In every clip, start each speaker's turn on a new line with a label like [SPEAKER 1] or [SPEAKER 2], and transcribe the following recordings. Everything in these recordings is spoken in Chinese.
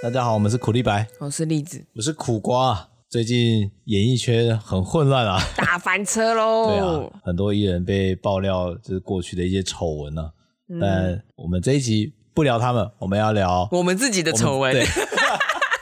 [SPEAKER 1] 大家好，我们是苦力白，
[SPEAKER 2] 我是栗子，
[SPEAKER 1] 我是苦瓜。最近演艺圈很混乱啊，
[SPEAKER 2] 大翻车喽！
[SPEAKER 1] 对啊，很多艺人被爆料，就是过去的一些丑闻呢。嗯、但我们这一集不聊他们，我们要聊
[SPEAKER 2] 我们自己的丑闻。
[SPEAKER 1] 对，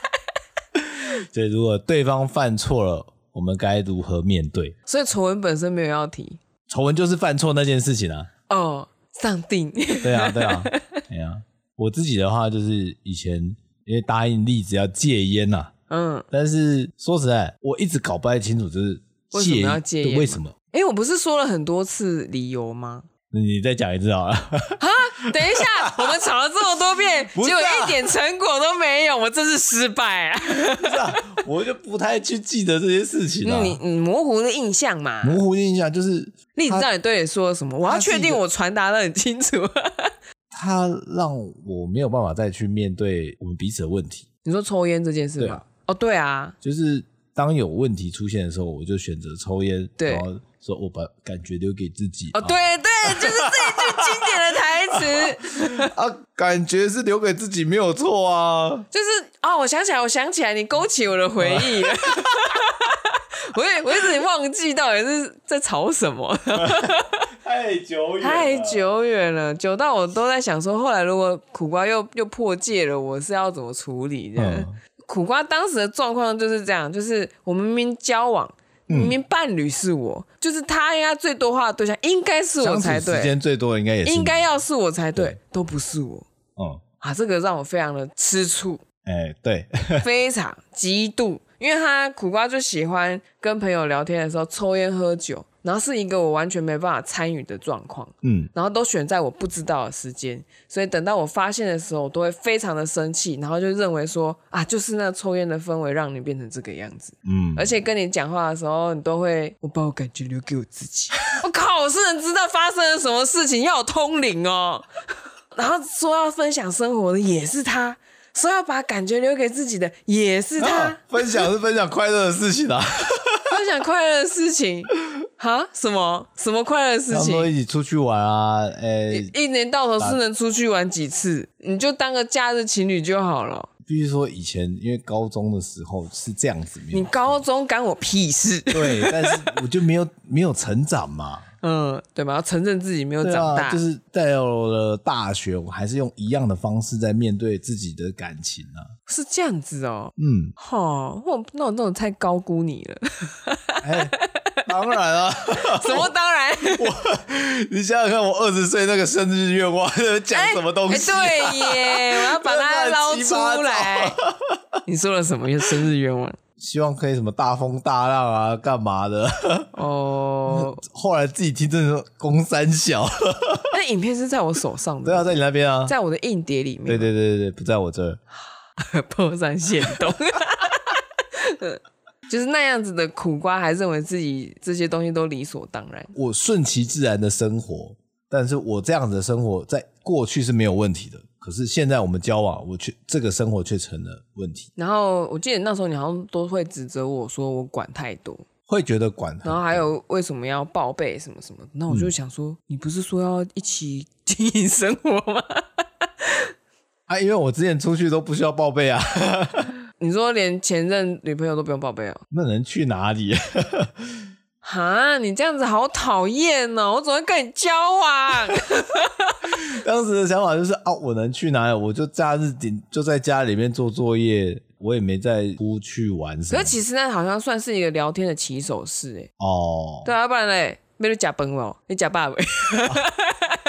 [SPEAKER 1] 所以，如果对方犯错了，我们该如何面对？
[SPEAKER 2] 所以丑闻本身没有要提，
[SPEAKER 1] 丑闻就是犯错那件事情啊。
[SPEAKER 2] 哦，上定。
[SPEAKER 1] 对啊，对啊，对啊。我自己的话就是以前因为答应栗子要戒烟呐、啊，嗯，但是说实在，我一直搞不太清楚，就是
[SPEAKER 2] 为什么要戒烟？
[SPEAKER 1] 为什么？
[SPEAKER 2] 哎，我不是说了很多次理由吗？
[SPEAKER 1] 你再讲一次好了。
[SPEAKER 2] 啊，等一下，我们吵了这么多遍，啊、结果一点成果都没有，我真是失败啊！
[SPEAKER 1] 不是啊，我就不太去记得这些事情了、啊。
[SPEAKER 2] 你你模糊的印象嘛？
[SPEAKER 1] 模糊的印象就是
[SPEAKER 2] 栗子到底对你说了什么？我要确定我传达的很清楚。
[SPEAKER 1] 他让我没有办法再去面对我们彼此的问题。
[SPEAKER 2] 你说抽烟这件事吗？啊、哦，对啊，
[SPEAKER 1] 就是当有问题出现的时候，我就选择抽烟，
[SPEAKER 2] 对
[SPEAKER 1] 然后说我把感觉留给自己。
[SPEAKER 2] 哦，对对，就是这一句经典的台词
[SPEAKER 1] 啊，感觉是留给自己没有错啊。
[SPEAKER 2] 就是啊、哦，我想起来，我想起来，你勾起我的回忆了。我也我一直忘记到底是在吵什么。
[SPEAKER 1] 太久远，
[SPEAKER 2] 太久远了，久到我都在想说，后来如果苦瓜又又破戒了，我是要怎么处理？这样、嗯、苦瓜当时的状况就是这样，就是我们明明交往，嗯、明明伴侣是我，就是他应该最多话的对象应该是我才对，
[SPEAKER 1] 时间最多的应该也是，
[SPEAKER 2] 应该要是我才对，
[SPEAKER 1] 对
[SPEAKER 2] 都不是我。
[SPEAKER 1] 嗯，
[SPEAKER 2] 啊，这个让我非常的吃醋。
[SPEAKER 1] 哎、欸，对，
[SPEAKER 2] 非常极度，因为他苦瓜就喜欢跟朋友聊天的时候抽烟喝酒。然后是一个我完全没办法参与的状况，嗯，然后都选在我不知道的时间，所以等到我发现的时候，我都会非常的生气，然后就认为说啊，就是那抽烟的氛围让你变成这个样子，嗯，而且跟你讲话的时候，你都会我把我感觉留给我自己，我靠，我是能知道发生了什么事情，要有通灵哦，然后说要分享生活的也是他，说要把感觉留给自己的也是他，
[SPEAKER 1] 啊、分享是分享快乐的事情啊，
[SPEAKER 2] 分享快乐的事情。哈？什么什么快乐的事情？
[SPEAKER 1] 说一起出去玩啊！诶、欸，
[SPEAKER 2] 一年到头是能出去玩几次？你就当个假日情侣就好了。
[SPEAKER 1] 必须说，以前因为高中的时候是这样子，
[SPEAKER 2] 你高中干我屁事？
[SPEAKER 1] 对，但是我就没有没有成长嘛。
[SPEAKER 2] 嗯，对吧？要承认自己没有长大，
[SPEAKER 1] 啊、就是到了大学，我还是用一样的方式在面对自己的感情啊。
[SPEAKER 2] 是这样子哦。
[SPEAKER 1] 嗯，
[SPEAKER 2] 好，我那我那我太高估你了。
[SPEAKER 1] 欸当然啊，
[SPEAKER 2] 什么当然？
[SPEAKER 1] 我，你想想看，我二十岁那个生日愿望讲什么东西、啊
[SPEAKER 2] 欸欸？对耶，我要把它捞出来。你说了什么生日愿望？
[SPEAKER 1] 希望可以什么大风大浪啊，干嘛的？哦，后来自己听真的公三小。
[SPEAKER 2] 那影片是在我手上的，
[SPEAKER 1] 对啊，在你那边啊，
[SPEAKER 2] 在我的硬碟里面。
[SPEAKER 1] 对对对对，不在我这儿。
[SPEAKER 2] 破三限动。就是那样子的苦瓜，还认为自己这些东西都理所当然。
[SPEAKER 1] 我顺其自然的生活，但是我这样子的生活在过去是没有问题的。可是现在我们交往，我却这个生活却成了问题。
[SPEAKER 2] 然后我记得那时候你好像都会指责我说我管太多，
[SPEAKER 1] 会觉得管。
[SPEAKER 2] 然后还有为什么要报备什么什么？那我就想说，嗯、你不是说要一起经营生活吗？
[SPEAKER 1] 啊，因为我之前出去都不需要报备啊。
[SPEAKER 2] 你说连前任女朋友都不用报备哦？
[SPEAKER 1] 那能去哪里？
[SPEAKER 2] 哈，你这样子好讨厌哦！我怎么会跟你交往？
[SPEAKER 1] 当时的想法就是啊，我能去哪里？我就假日顶就在家里面做作业，我也没再出去玩什么。
[SPEAKER 2] 可是其实那好像算是一个聊天的起手式哎。
[SPEAKER 1] 哦，
[SPEAKER 2] 对啊，不然嘞，没有假崩哦，你假爸喂。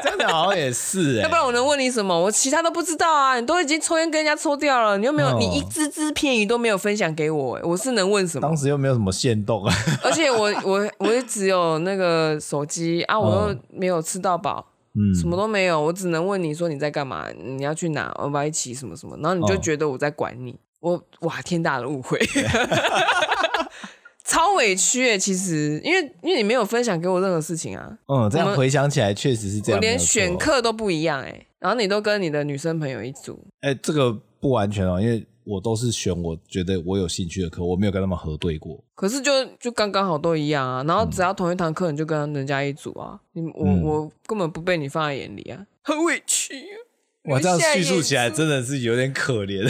[SPEAKER 1] 这样好像也是哎，
[SPEAKER 2] 要不然我能问你什么？我其他都不知道啊！你都已经抽烟跟人家抽掉了，你又没有，你一只只片语都没有分享给我，我是能问什么？
[SPEAKER 1] 当时又没有什么限动啊，
[SPEAKER 2] 而且我我我也只有那个手机啊，我又没有吃到饱，嗯，什么都没有，我只能问你说你在干嘛？你要去哪？我们一起什么什么？然后你就觉得我在管你，我哇，天大的误会。超委屈诶，其实因为因为你没有分享给我任何事情啊。
[SPEAKER 1] 嗯，这样回想起来确实是这样。
[SPEAKER 2] 我连选课都不一样诶，然后你都跟你的女生朋友一组。
[SPEAKER 1] 哎，这个不完全哦，因为我都是选我觉得我有兴趣的课，我没有跟他们核对过。
[SPEAKER 2] 可是就就刚刚好都一样啊，然后只要同一堂课，你就跟人家一组啊。你我、嗯、我根本不被你放在眼里啊，很委屈啊。
[SPEAKER 1] 我，这样叙述起来真的是有点可怜。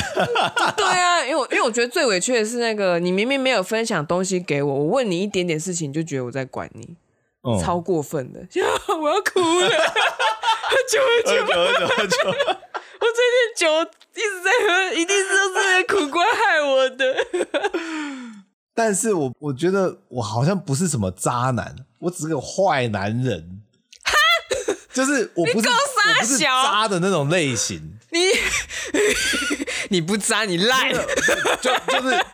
[SPEAKER 2] 对啊，因为我因为我觉得最委屈的是那个，你明明没有分享东西给我，我问你一点点事情，你就觉得我在管你，嗯、超过分的。我要哭了，酒喝酒喝酒喝酒，我最近酒一直在喝，一定是这些苦瓜害我的。
[SPEAKER 1] 但是我我觉得我好像不是什么渣男，我只是个坏男人。哈就是我不是，我不是渣的那种类型。
[SPEAKER 2] 你你不渣，你烂，
[SPEAKER 1] 就就是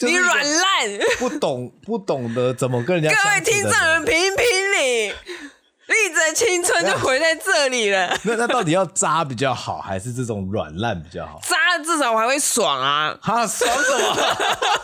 [SPEAKER 2] 你软烂，
[SPEAKER 1] 不懂不懂得怎么跟人家。
[SPEAKER 2] 各位听众们评评理，丽子的青春就毁在这里了。
[SPEAKER 1] 那那到底要渣比较好，还是这种软烂比较好？
[SPEAKER 2] 渣至少我还会爽啊！
[SPEAKER 1] 哈，爽什么？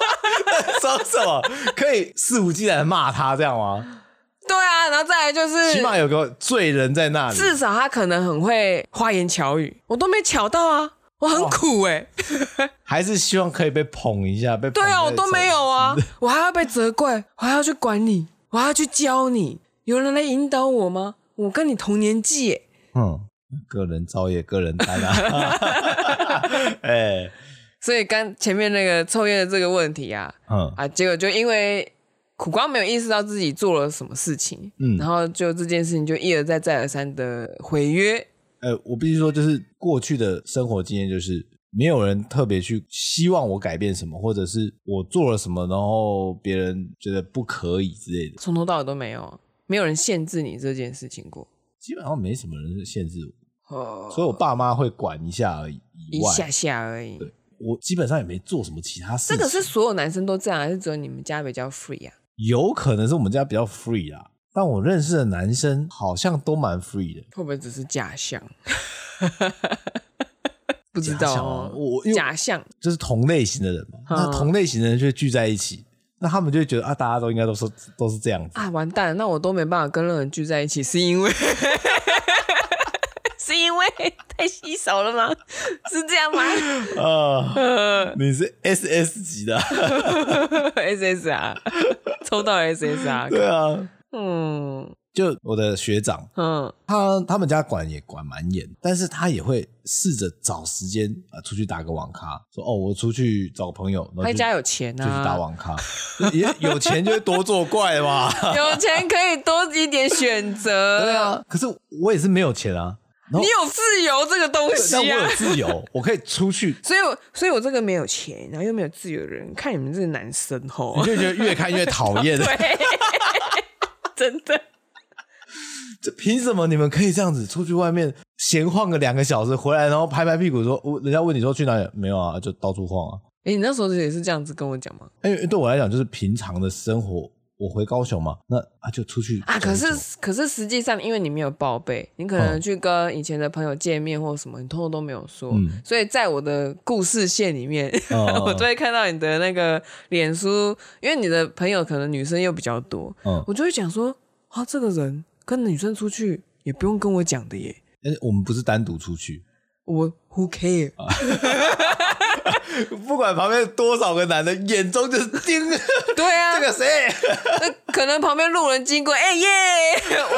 [SPEAKER 1] 爽什么？可以肆无忌惮的骂他这样吗？
[SPEAKER 2] 对啊，然后再来就是，
[SPEAKER 1] 起码有个罪人在那里。
[SPEAKER 2] 至少他可能很会花言巧语，我都没巧到啊，我很苦哎、
[SPEAKER 1] 欸。还是希望可以被捧一下，被捧。
[SPEAKER 2] 对啊，我都没有啊，我还要被责怪，我还要去管你，我还要去教你，有人来引导我吗？我跟你同年纪耶。
[SPEAKER 1] 嗯，个人造业，个人担啊。哎、欸，
[SPEAKER 2] 所以刚前面那个抽烟的这个问题啊，嗯啊，结果就因为。苦瓜没有意识到自己做了什么事情，嗯，然后就这件事情就一而再再而三的毁约。
[SPEAKER 1] 呃，我必须说，就是过去的生活经验，就是没有人特别去希望我改变什么，或者是我做了什么，然后别人觉得不可以之类的，
[SPEAKER 2] 从头到尾都没有，没有人限制你这件事情过，
[SPEAKER 1] 基本上没什么人是限制我，哦，所以我爸妈会管一下而已，
[SPEAKER 2] 一下下而已。
[SPEAKER 1] 对，我基本上也没做什么其他事情。
[SPEAKER 2] 这个是所有男生都这样，还是只有你们家比较 free 啊？
[SPEAKER 1] 有可能是我们家比较 free 啦，但我认识的男生好像都蛮 free 的，
[SPEAKER 2] 会不会只是假象？不知道哦，我假象。
[SPEAKER 1] 就是同类型的人嘛，那同类型的人就会聚在一起，那他们就会觉得啊，大家都应该都是都是这样子。
[SPEAKER 2] 啊，完蛋了，那我都没办法跟任何人聚在一起，是因为 是因为太稀少了吗？是这样吗？
[SPEAKER 1] 啊，你是 SS 级的
[SPEAKER 2] ，SS 啊。抽到 SSR，
[SPEAKER 1] 对啊，嗯，就我的学长，嗯，他他们家管也管蛮严，但是他也会试着找时间啊出去打个网咖，说哦，我出去找个朋友，
[SPEAKER 2] 他家有钱啊，
[SPEAKER 1] 就去打网咖，也有钱就会多作怪嘛，
[SPEAKER 2] 有钱可以多一点选择，
[SPEAKER 1] 对啊，可是我也是没有钱啊。
[SPEAKER 2] 你有自由这个东西啊！
[SPEAKER 1] 但我有自由，我可以出去。
[SPEAKER 2] 所以我，所以我这个没有钱，然后又没有自由的人，看你们这个男生吼，
[SPEAKER 1] 你就觉得越看越讨厌。
[SPEAKER 2] 对，真的。
[SPEAKER 1] 这凭什么你们可以这样子出去外面闲晃个两个小时，回来然后拍拍屁股说：“我人家问你说去哪里？没有啊，就到处晃啊。”
[SPEAKER 2] 哎，你那时候也是这样子跟我讲吗？
[SPEAKER 1] 因为对我来讲，就是平常的生活。我回高雄嘛，那啊就出去
[SPEAKER 2] 啊。可是可是实际上，因为你没有报备，你可能去跟以前的朋友见面或什么，你通通都没有说。嗯、所以在我的故事线里面，嗯、我就会看到你的那个脸书，因为你的朋友可能女生又比较多，嗯、我就会讲说啊，这个人跟女生出去也不用跟我讲的耶。
[SPEAKER 1] 哎，我们不是单独出去，
[SPEAKER 2] 我 Who care？
[SPEAKER 1] 不管旁边多少个男的，眼中就是盯。
[SPEAKER 2] 对啊，
[SPEAKER 1] 这个谁？
[SPEAKER 2] 可能旁边路人经过，哎、欸、耶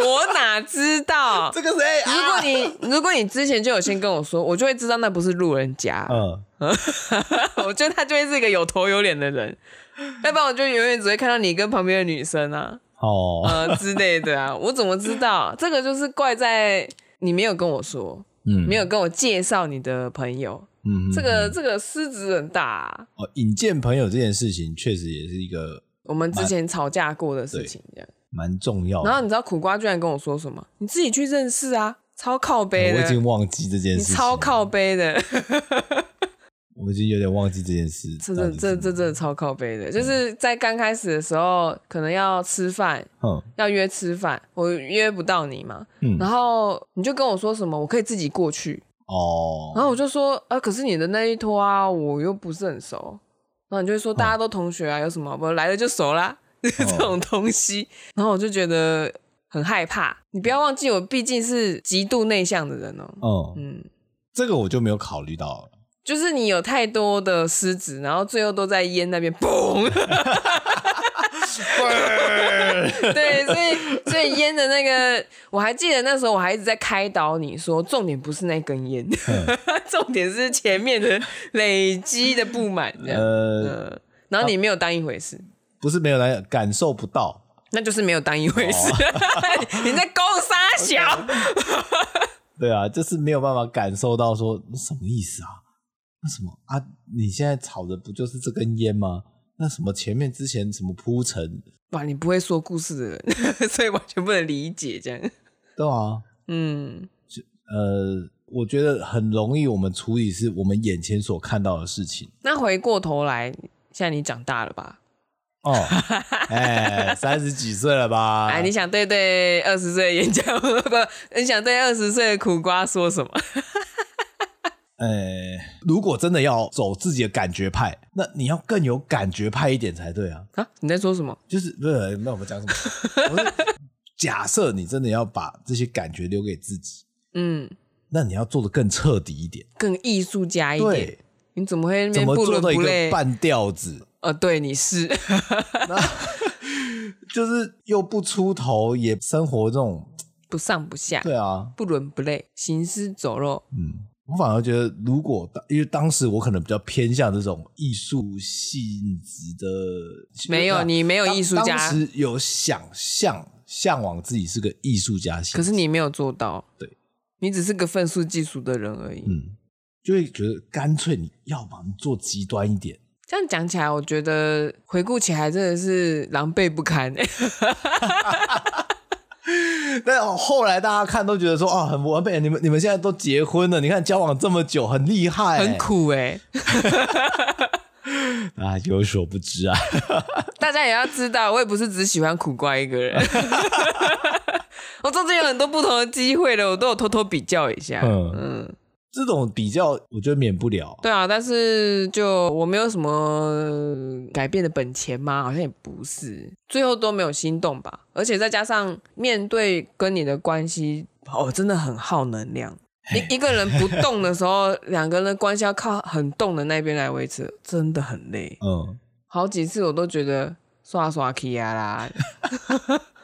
[SPEAKER 2] 我哪知道？
[SPEAKER 1] 这个谁？
[SPEAKER 2] 如果你、啊、如果你之前就有先跟我说，我就会知道那不是路人甲。嗯，我觉得他就会是一个有头有脸的人，要不然我就永远只会看到你跟旁边的女生啊，哦，呃之类的啊。我怎么知道？这个就是怪在你没有跟我说，嗯，没有跟我介绍你的朋友。嗯，这个这个狮子很大啊。
[SPEAKER 1] 哦，引荐朋友这件事情确实也是一个
[SPEAKER 2] 我们之前吵架过的事情，这样
[SPEAKER 1] 蛮重要的。
[SPEAKER 2] 然后你知道苦瓜居然跟我说什么？你自己去认识啊，超靠背的。
[SPEAKER 1] 我已经忘记这件事，
[SPEAKER 2] 超靠背的。
[SPEAKER 1] 我已经有点忘记这件事。
[SPEAKER 2] 这这这这真的超靠背的，就是在刚开始的时候，可能要吃饭，嗯，要约吃饭，我约不到你嘛，嗯，然后你就跟我说什么，我可以自己过去。哦，然后我就说，啊，可是你的那一拖啊，我又不是很熟。然后你就会说，大家都同学啊，有什么不来了就熟啦，哦、这种东西。然后我就觉得很害怕。你不要忘记，我毕竟是极度内向的人哦。
[SPEAKER 1] 哦嗯，这个我就没有考虑到了。
[SPEAKER 2] 就是你有太多的狮子，然后最后都在烟那边嘣。对，所以所以烟的那个，我还记得那时候我还一直在开导你说，重点不是那根烟，重点是前面的累积的不满，这样。呃，然后你没有当一回事，
[SPEAKER 1] 不是没有来感受不到，
[SPEAKER 2] 那就是没有当一回事。哦、你在勾三小，
[SPEAKER 1] 对啊，就是没有办法感受到说什么意思啊？那什么啊？你现在炒的不就是这根烟吗？那什么前面之前什么铺陈？
[SPEAKER 2] 哇，你不会说故事的人，所以完全不能理解这样。
[SPEAKER 1] 对啊，嗯，就呃，我觉得很容易我们处理是我们眼前所看到的事情。
[SPEAKER 2] 那回过头来，现在你长大了吧？
[SPEAKER 1] 哦，哎，三十几岁了吧？
[SPEAKER 2] 哎，你想对对二十岁的演讲 不？你想对二十岁的苦瓜说什么？
[SPEAKER 1] 呃、欸，如果真的要走自己的感觉派，那你要更有感觉派一点才对啊！
[SPEAKER 2] 啊，你在说什么？
[SPEAKER 1] 就是不是？那我们讲什么？我假设你真的要把这些感觉留给自己，嗯，那你要做的更彻底一点，
[SPEAKER 2] 更艺术家一点。
[SPEAKER 1] 对，
[SPEAKER 2] 你怎么会
[SPEAKER 1] 怎么做到一个半吊子？
[SPEAKER 2] 呃，对，你是，
[SPEAKER 1] 就是又不出头，也生活这种
[SPEAKER 2] 不上不下，
[SPEAKER 1] 对啊，
[SPEAKER 2] 不伦不类，行尸走肉，嗯。
[SPEAKER 1] 我反而觉得，如果因为当时我可能比较偏向这种艺术性质的，
[SPEAKER 2] 没有你没有艺术家，
[SPEAKER 1] 当时有想象向往自己是个艺术家，
[SPEAKER 2] 可是你没有做到，
[SPEAKER 1] 对，
[SPEAKER 2] 你只是个愤世嫉俗的人而已，
[SPEAKER 1] 嗯，就会觉得干脆你要把你做极端一点。
[SPEAKER 2] 这样讲起来，我觉得回顾起来真的是狼狈不堪。
[SPEAKER 1] 但后来大家看都觉得说啊，很完美，你们你们现在都结婚了，你看交往这么久，很厉害，
[SPEAKER 2] 很苦哎。
[SPEAKER 1] 啊，有所不知啊。
[SPEAKER 2] 大家也要知道，我也不是只喜欢苦瓜一个人。我中间有很多不同的机会的，我都有偷偷比较一下。嗯。嗯
[SPEAKER 1] 这种比较，我觉得免不了。
[SPEAKER 2] 对啊，但是就我没有什么改变的本钱吗？好像也不是，最后都没有心动吧。而且再加上面对跟你的关系，哦，真的很耗能量。一一个人不动的时候，两个人的关系要靠很动的那边来维持，真的很累。嗯，好几次我都觉得刷刷 K 啊啦，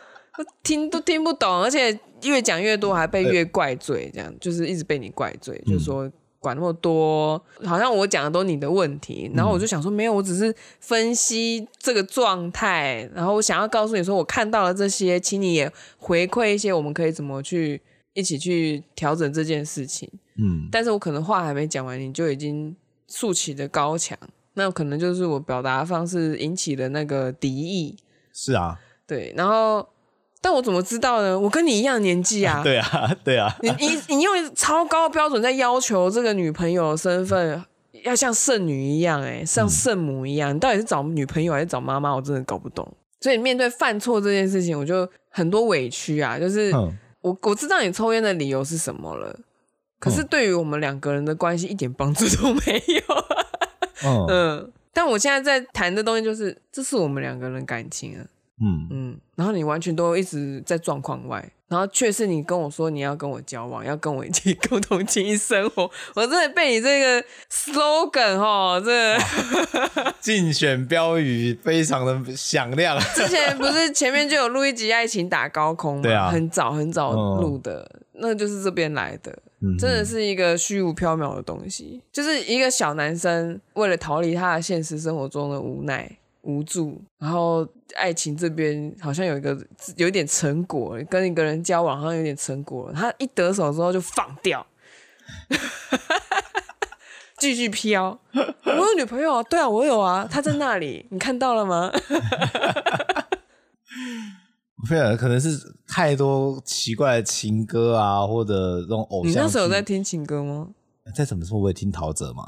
[SPEAKER 2] 听都听不懂，而且。越讲越多，还被越怪罪，这样就是一直被你怪罪，嗯、就是说管那么多，好像我讲的都是你的问题。然后我就想说，没有，我只是分析这个状态，然后我想要告诉你说，我看到了这些，请你也回馈一些，我们可以怎么去一起去调整这件事情。嗯，但是我可能话还没讲完，你就已经竖起的高墙，那可能就是我表达方式引起的那个敌意。
[SPEAKER 1] 是啊，
[SPEAKER 2] 对，然后。但我怎么知道呢？我跟你一样年纪啊！
[SPEAKER 1] 对啊，对啊！
[SPEAKER 2] 你你你用超高标准在要求这个女朋友的身份，要像圣女一样，欸，哎，像圣母一样，嗯。你到底是找女朋友还是找妈妈？我真的搞不懂。所以面对犯错这件事情，我就很多委屈啊。就是我我知道你抽烟的理由是什么了，可是对于我们两个人的关系一点帮助都没有。嗯，但我现在在谈的东西就是，这是我们两个人感情啊。嗯嗯，然后你完全都一直在状况外，然后却是你跟我说你要跟我交往，要跟我一起 共同经营生活，我真的被你这个 slogan 哦，这个
[SPEAKER 1] 竞选标语非常的响亮。
[SPEAKER 2] 之前不是前面就有录一集《爱情打高空》吗？对啊，很早很早录的，嗯，那就是这边来的，真的是一个虚无缥缈的东西，就是一个小男生为了逃离他的现实生活中的无奈。无助，然后爱情这边好像有一个有一点成果，跟一个人交往好像有点成果，他一得手之后就放掉，继续飘。我有女朋友啊，对啊，我有啊，他在那里，你看到了吗？
[SPEAKER 1] 菲尔可能是太多奇怪的情歌啊，或者这种偶像。你
[SPEAKER 2] 那时候有在听情歌吗？
[SPEAKER 1] 再怎么时候我也听陶喆嘛？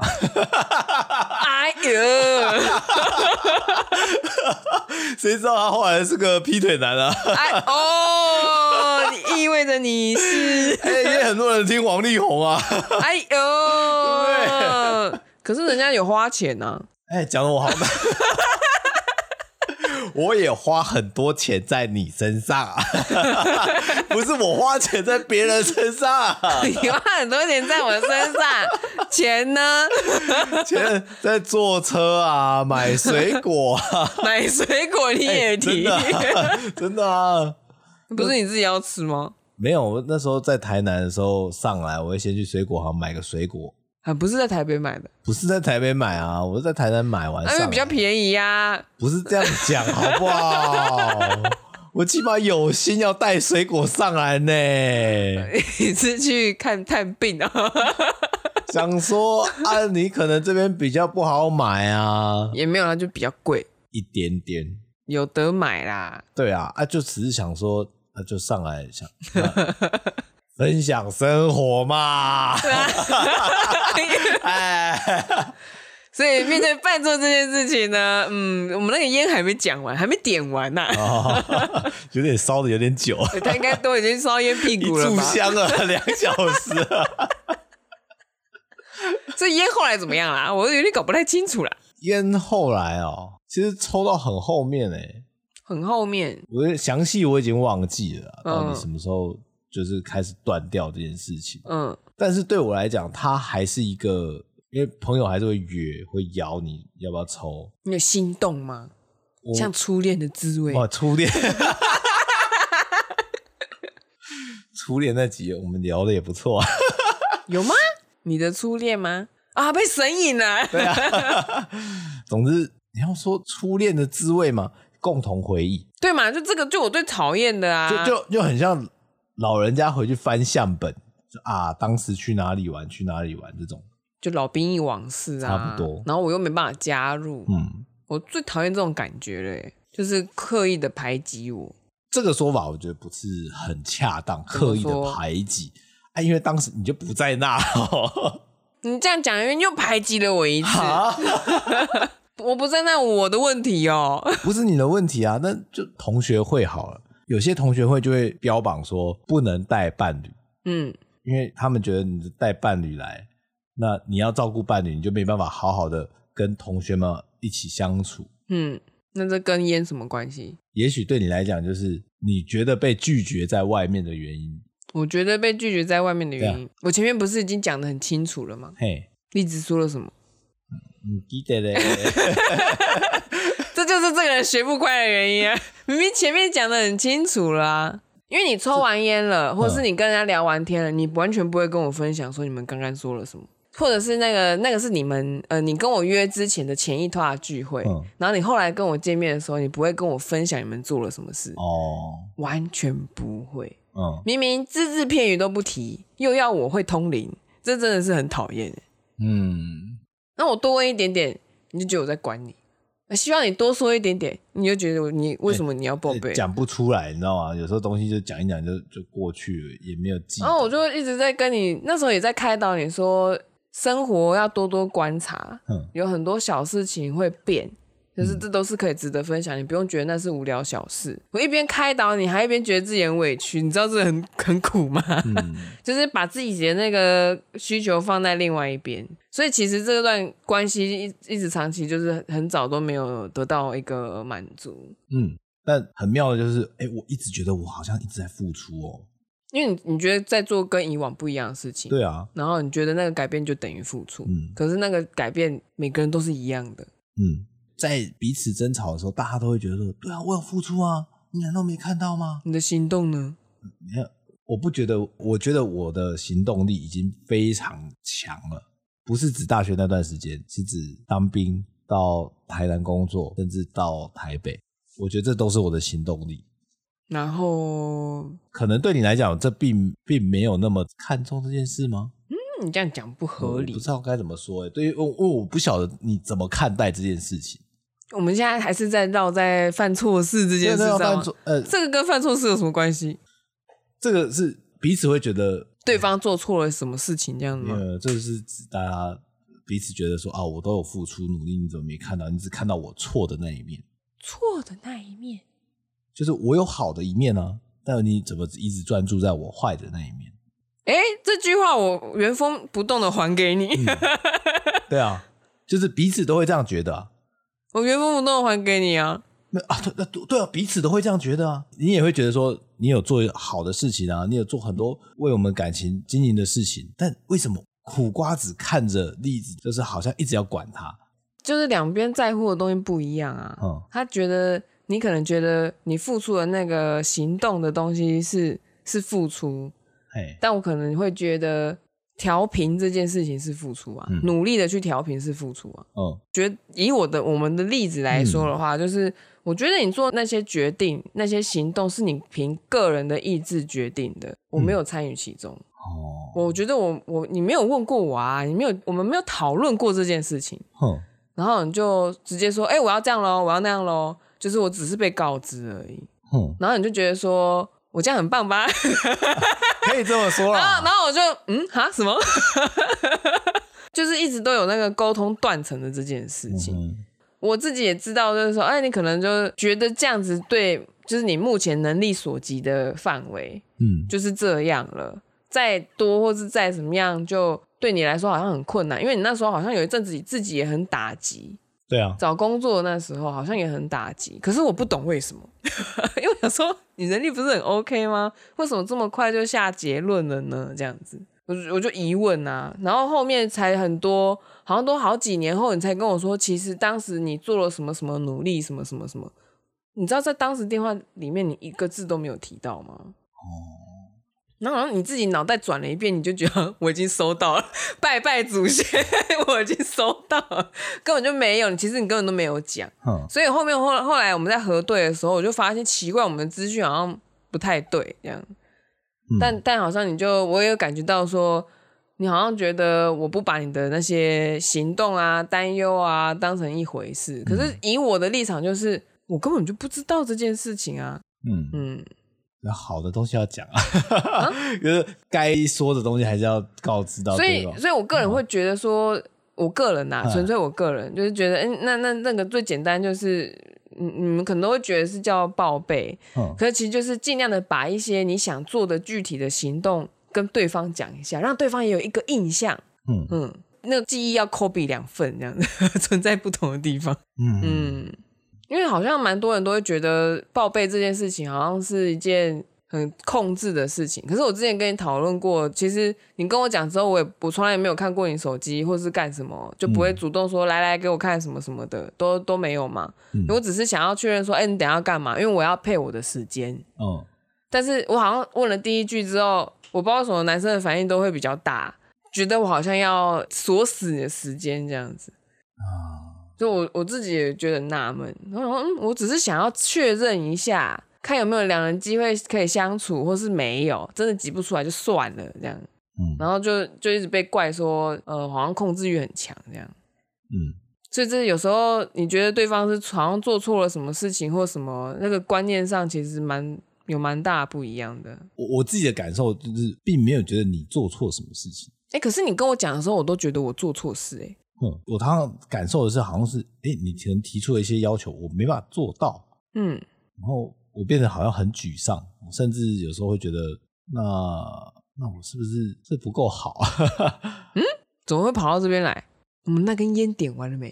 [SPEAKER 1] 谁知道他后来是个劈腿男啊？
[SPEAKER 2] 哎哦，你意味着你是？
[SPEAKER 1] 哎，也很多人听王力宏啊。
[SPEAKER 2] 哎呦，可是人家有花钱呐、啊。
[SPEAKER 1] 哎，讲的我好难。我也花很多钱在你身上，不是我花钱在别人身上。
[SPEAKER 2] 你花很多钱在我身上，钱呢？
[SPEAKER 1] 钱在坐车啊，买水果啊，
[SPEAKER 2] 买水果你也提，
[SPEAKER 1] 欸、真的、啊，真的啊，
[SPEAKER 2] 不是你自己要吃吗？
[SPEAKER 1] 没有，我那时候在台南的时候上来，我会先去水果行买个水果。
[SPEAKER 2] 啊，不是在台北买的，
[SPEAKER 1] 不是在台北买啊，我是在台南买完，因为
[SPEAKER 2] 比较便宜呀、啊。
[SPEAKER 1] 不是这样讲好不好？我起码有心要带水果上来呢。
[SPEAKER 2] 你是去看探病啊？
[SPEAKER 1] 想说啊，你可能这边比较不好买啊，
[SPEAKER 2] 也没有啊，就比较贵一
[SPEAKER 1] 点点，
[SPEAKER 2] 有得买啦。
[SPEAKER 1] 对啊，啊，就只是想说，啊，就上来想。分享生活嘛，
[SPEAKER 2] 哎，所以面对伴奏这件事情呢，嗯，我们那个烟还没讲完，还没点完呢、啊
[SPEAKER 1] 哦，有点烧的有点久，
[SPEAKER 2] 他应该都已经烧烟屁股了吧？
[SPEAKER 1] 一炷香了两小时了，
[SPEAKER 2] 这烟后来怎么样啦？我有点搞不太清楚了。
[SPEAKER 1] 烟后来哦，其实抽到很后面哎，
[SPEAKER 2] 很后面，
[SPEAKER 1] 我详细我已经忘记了，到底什么时候。嗯就是开始断掉这件事情，嗯，但是对我来讲，它还是一个，因为朋友还是会约，会邀你要不要抽？
[SPEAKER 2] 你有心动吗？像初恋的滋味？
[SPEAKER 1] 哇，初恋，初恋那集我们聊的也不错啊，
[SPEAKER 2] 有吗？你的初恋吗？啊，被神隐了。对啊，
[SPEAKER 1] 总之你要说初恋的滋味嘛，共同回忆，
[SPEAKER 2] 对嘛？就这个，就我最讨厌的啊，
[SPEAKER 1] 就就就很像。老人家回去翻相本，就啊，当时去哪里玩，去哪里玩这种，
[SPEAKER 2] 就老兵役往事啊，
[SPEAKER 1] 差不多。
[SPEAKER 2] 然后我又没办法加入，嗯，我最讨厌这种感觉嘞，就是刻意的排挤我。
[SPEAKER 1] 这个说法我觉得不是很恰当，刻意的排挤，哎、啊，因为当时你就不在那。
[SPEAKER 2] 你这样讲，因为又排挤了我一次。我不在那，我的问题哦，
[SPEAKER 1] 不是你的问题啊，那就同学会好了。有些同学会就会标榜说不能带伴侣，嗯，因为他们觉得你带伴侣来，那你要照顾伴侣，你就没办法好好的跟同学们一起相处，
[SPEAKER 2] 嗯，那这跟烟什么关系？
[SPEAKER 1] 也许对你来讲，就是你觉得被拒绝在外面的原因。
[SPEAKER 2] 我觉得被拒绝在外面的原因，我前面不是已经讲的很清楚了吗？嘿，例子说了什么？
[SPEAKER 1] 嗯记得嘞。
[SPEAKER 2] 这就是这个人学不乖的原因啊！明明前面讲的很清楚啦。啊，因为你抽完烟了，或者是你跟人家聊完天了，你完全不会跟我分享说你们刚刚说了什么，或者是那个那个是你们呃，你跟我约之前的前一趟聚会，然后你后来跟我见面的时候，你不会跟我分享你们做了什么事哦，完全不会，嗯，明明只字片语都不提，又要我会通灵，这真的是很讨厌，嗯，那我多问一点点，你就觉得我在管你。希望你多说一点点，你就觉得你为什么你要报备？
[SPEAKER 1] 讲、欸、不出来，你知道吗？有时候东西就讲一讲就就过去了，也没有记。
[SPEAKER 2] 然后我就一直在跟你，那时候也在开导你说，生活要多多观察，嗯、有很多小事情会变。可是这都是可以值得分享，你不用觉得那是无聊小事。我一边开导你，还一边觉得自己很委屈，你知道这很很苦吗？嗯、就是把自己的那个需求放在另外一边，所以其实这段关系一一直长期就是很早都没有得到一个满足。
[SPEAKER 1] 嗯，但很妙的就是，哎、欸，我一直觉得我好像一直在付出哦，
[SPEAKER 2] 因为你你觉得在做跟以往不一样的事情，
[SPEAKER 1] 对啊，
[SPEAKER 2] 然后你觉得那个改变就等于付出，嗯，可是那个改变每个人都是一样的，
[SPEAKER 1] 嗯。在彼此争吵的时候，大家都会觉得说：“对啊，我有付出啊，你难道没看到吗？”
[SPEAKER 2] 你的行动呢？
[SPEAKER 1] 没有，我不觉得。我觉得我的行动力已经非常强了，不是指大学那段时间，是指当兵到台南工作，甚至到台北。我觉得这都是我的行动力。
[SPEAKER 2] 然后，
[SPEAKER 1] 可能对你来讲，这并并没有那么看重这件事吗？
[SPEAKER 2] 嗯，你这样讲不合理。
[SPEAKER 1] 不知道该怎么说哎，对于我，我我不晓得你怎么看待这件事情。
[SPEAKER 2] 我们现在还是在绕在犯错事这件事上，呃，这个跟犯错事有什么关系？
[SPEAKER 1] 这个是彼此会觉得
[SPEAKER 2] 对方做错了什么事情，这样子吗？
[SPEAKER 1] 呃，这是指大家彼此觉得说啊，我都有付出努力，你怎么没看到？你只看到我错的那一面，
[SPEAKER 2] 错的那一面，
[SPEAKER 1] 就是我有好的一面呢、啊，但你怎么一直专注在我坏的那一面？
[SPEAKER 2] 哎，这句话我原封不动的还给你。
[SPEAKER 1] 嗯、对啊，就是彼此都会这样觉得啊。
[SPEAKER 2] 我原封不动还给你啊！
[SPEAKER 1] 啊，对对对啊，彼此都会这样觉得啊。你也会觉得说，你有做好的事情啊，你有做很多为我们感情经营的事情，但为什么苦瓜子看着栗子，就是好像一直要管他？
[SPEAKER 2] 就是两边在乎的东西不一样啊。嗯，他觉得你可能觉得你付出的那个行动的东西是是付出，嘿，但我可能会觉得。调频这件事情是付出啊，嗯、努力的去调频是付出啊。嗯，觉得以我的我们的例子来说的话，嗯、就是我觉得你做那些决定、那些行动是你凭个人的意志决定的，我没有参与其中。哦、嗯，我觉得我我你没有问过我啊，你没有我们没有讨论过这件事情。嗯，然后你就直接说，哎、欸，我要这样喽，我要那样喽，就是我只是被告知而已。嗯，然后你就觉得说。我这样很棒吧？
[SPEAKER 1] 可以这么说啦。
[SPEAKER 2] 然后，然后我就嗯哈什么？就是一直都有那个沟通断层的这件事情。嗯、我自己也知道，就是说，哎，你可能就觉得这样子对，就是你目前能力所及的范围，嗯，就是这样了。再多或是再怎么样，就对你来说好像很困难，因为你那时候好像有一阵子自己也很打击。
[SPEAKER 1] 对啊，
[SPEAKER 2] 找工作那时候好像也很打击，可是我不懂为什么，因为我想说你能力不是很 OK 吗？为什么这么快就下结论了呢？这样子，我我就疑问啊，然后后面才很多，好像都好几年后你才跟我说，其实当时你做了什么什么努力，什么什么什么，你知道在当时电话里面你一个字都没有提到吗？哦。然后你自己脑袋转了一遍，你就觉得 我已经收到了，拜拜祖先，我已经收到了，根本就没有。其实你根本都没有讲，嗯、所以后面后后来我们在核对的时候，我就发现奇怪，我们的资讯好像不太对，这样。嗯、但但好像你就我也有感觉到说，你好像觉得我不把你的那些行动啊、担忧啊当成一回事。可是以我的立场，就是我根本就不知道这件事情啊。嗯嗯。嗯
[SPEAKER 1] 好的东西要讲啊，就是该说的东西还是要告知到。
[SPEAKER 2] 所以，所以我个人会觉得说，我个人呐，纯粹我个人就是觉得，嗯，那那那个最简单就是，你你们可能都会觉得是叫报备，可是其实就是尽量的把一些你想做的具体的行动跟对方讲一下，让对方也有一个印象。嗯嗯，那个记忆要 copy 两份这样子，存在不同的地方。嗯嗯。因为好像蛮多人都会觉得报备这件事情好像是一件很控制的事情。可是我之前跟你讨论过，其实你跟我讲之后，我也我从来也没有看过你手机或是干什么，就不会主动说来来给我看什么什么的，都都没有嘛。嗯、我只是想要确认说，哎，你等下要干嘛？因为我要配我的时间。哦。但是我好像问了第一句之后，我不知道什么男生的反应都会比较大，觉得我好像要锁死你的时间这样子。啊。就我我自己也觉得纳闷，然后嗯，我只是想要确认一下，看有没有两人机会可以相处，或是没有，真的挤不出来就算了这样，嗯，然后就就一直被怪说，呃，好像控制欲很强这样，嗯，所以这有时候你觉得对方是好像做错了什么事情或什么，那个观念上其实蛮有蛮大不一样的。
[SPEAKER 1] 我我自己的感受就是，并没有觉得你做错什么事情，
[SPEAKER 2] 哎，可是你跟我讲的时候，我都觉得我做错事，哎。
[SPEAKER 1] 嗯，我常常感受的是，好像是，哎、欸，你可能提出了一些要求，我没办法做到，嗯，然后我变得好像很沮丧，甚至有时候会觉得，那那我是不是这不够好？
[SPEAKER 2] 嗯，怎么会跑到这边来？我们那根烟点完了没？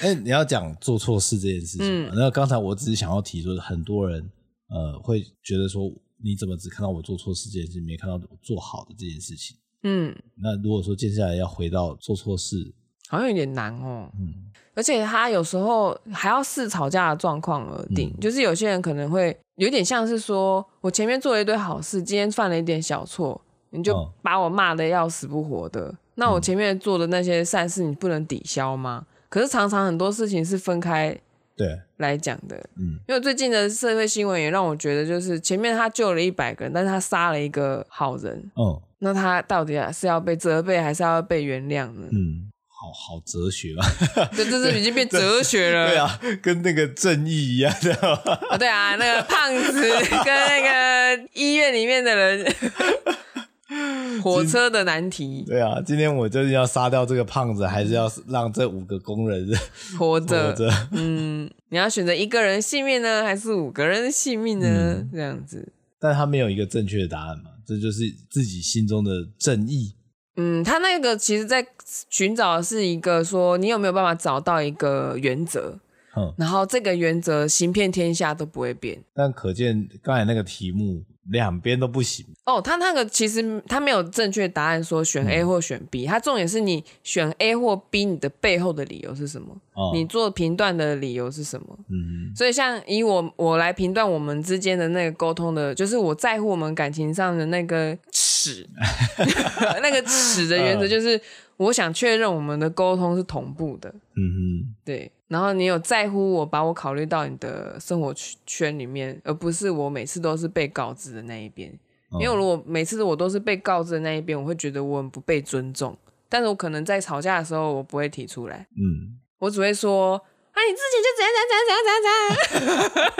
[SPEAKER 1] 哎、欸，你要讲做错事这件事情，嗯、那刚才我只是想要提出，很多人呃会觉得说，你怎么只看到我做错事这件事，没看到我做好的这件事情？嗯，那如果说接下来要回到做错事，
[SPEAKER 2] 好像有点难哦。嗯，而且他有时候还要视吵架的状况而定，嗯、就是有些人可能会有点像是说，我前面做了一堆好事，今天犯了一点小错，你就把我骂得要死不活的。嗯、那我前面做的那些善事，你不能抵消吗？可是常常很多事情是分开对来讲的。嗯，因为最近的社会新闻也让我觉得，就是前面他救了一百个人，但是他杀了一个好人。嗯。那他到底是要被责备，还是要被原谅呢？嗯，
[SPEAKER 1] 好好哲学吧，
[SPEAKER 2] 这这是已经变哲学了。
[SPEAKER 1] 对啊，跟那个正义一样的。
[SPEAKER 2] 啊，对啊，那个胖子跟那个医院里面的人，火车的难题。
[SPEAKER 1] 对啊，今天我究竟要杀掉这个胖子，还是要让这五个工人
[SPEAKER 2] 活着？活着。嗯，你要选择一个人性命呢，还是五个人的性命呢？嗯、这样子。
[SPEAKER 1] 但他没有一个正确的答案嘛？这就是自己心中的正义。
[SPEAKER 2] 嗯，他那个其实在寻找的是一个说，你有没有办法找到一个原则？嗯，然后这个原则行遍天下都不会变。
[SPEAKER 1] 但可见刚才那个题目。两边都不行
[SPEAKER 2] 哦，他那个其实他没有正确答案，说选 A 或选 B，他、嗯、重点是你选 A 或 B，你的背后的理由是什么？哦、你做评断的理由是什么？嗯，所以像以我我来评断我们之间的那个沟通的，就是我在乎我们感情上的那个尺，那个尺的原则就是。我想确认我们的沟通是同步的，嗯哼，对。然后你有在乎我，把我考虑到你的生活圈里面，而不是我每次都是被告知的那一边。因为如果每次我都是被告知的那一边，我会觉得我很不被尊重。但是我可能在吵架的时候，我不会提出来，嗯，我只会说啊，你之前就怎样怎样怎样怎样怎样。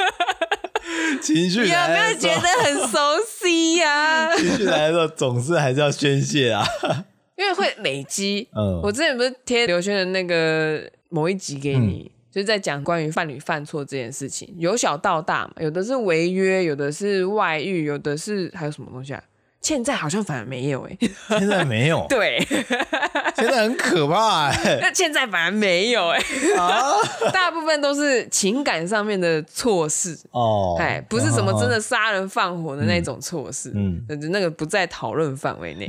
[SPEAKER 2] 情绪有没有觉得很熟悉呀？
[SPEAKER 1] 情绪来的时候总是还是要宣泄啊。
[SPEAKER 2] 因为会累积，嗯，我之前不是贴刘轩的那个某一集给你，嗯、就是在讲关于伴侣犯错这件事情，由小到大嘛，有的是违约，有的是外遇，有的是还有什么东西啊？欠债好像反而没有哎、
[SPEAKER 1] 欸，现在没有，
[SPEAKER 2] 对，
[SPEAKER 1] 现在很可怕哎、欸，
[SPEAKER 2] 那欠债反而没有哎、欸，啊，大部分都是情感上面的错事哦，哎，不是什么真的杀人放火的那种错事，嗯，那个不在讨论范围内。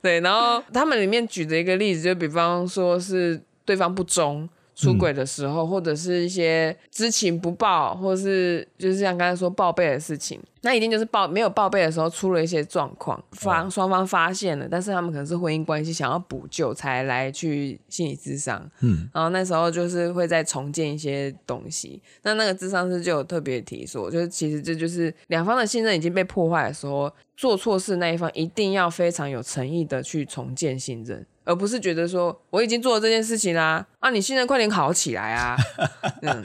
[SPEAKER 2] 对，然后他们里面举的一个例子，就比方说是对方不忠、出轨的时候，嗯、或者是一些知情不报，或者是就是像刚才说报备的事情，那一定就是报没有报备的时候出了一些状况，发双方发现了，但是他们可能是婚姻关系想要补救才来去心理咨商，嗯，然后那时候就是会再重建一些东西，那那个咨商师就有特别提说，就是其实这就是两方的信任已经被破坏的时候。做错事那一方一定要非常有诚意的去重建信任，而不是觉得说我已经做了这件事情啦，啊，你现在快点好起来啊，嗯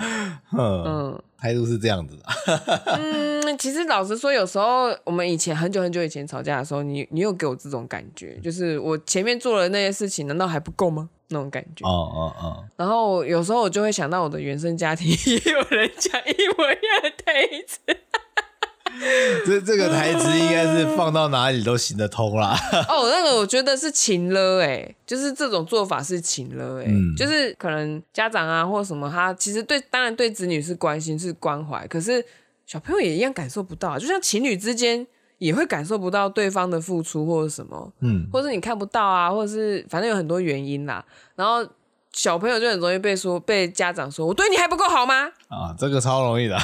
[SPEAKER 1] 嗯，态度是这样子的。
[SPEAKER 2] 嗯，其实老实说，有时候我们以前很久很久以前吵架的时候，你你有给我这种感觉，就是我前面做了那些事情，难道还不够吗？那种感觉。哦哦哦。然后有时候我就会想到我的原生家庭 也有人讲一模一样的 台词。
[SPEAKER 1] 这这个台词应该是放到哪里都行得通啦。
[SPEAKER 2] 哦，那个我觉得是情了哎，就是这种做法是情了哎，嗯、就是可能家长啊或什么，他其实对当然对子女是关心是关怀，可是小朋友也一样感受不到，就像情侣之间也会感受不到对方的付出或者什么，嗯，或者你看不到啊，或者是反正有很多原因啦，然后。小朋友就很容易被说，被家长说，我对你还不够好吗？
[SPEAKER 1] 啊，这个超容易的，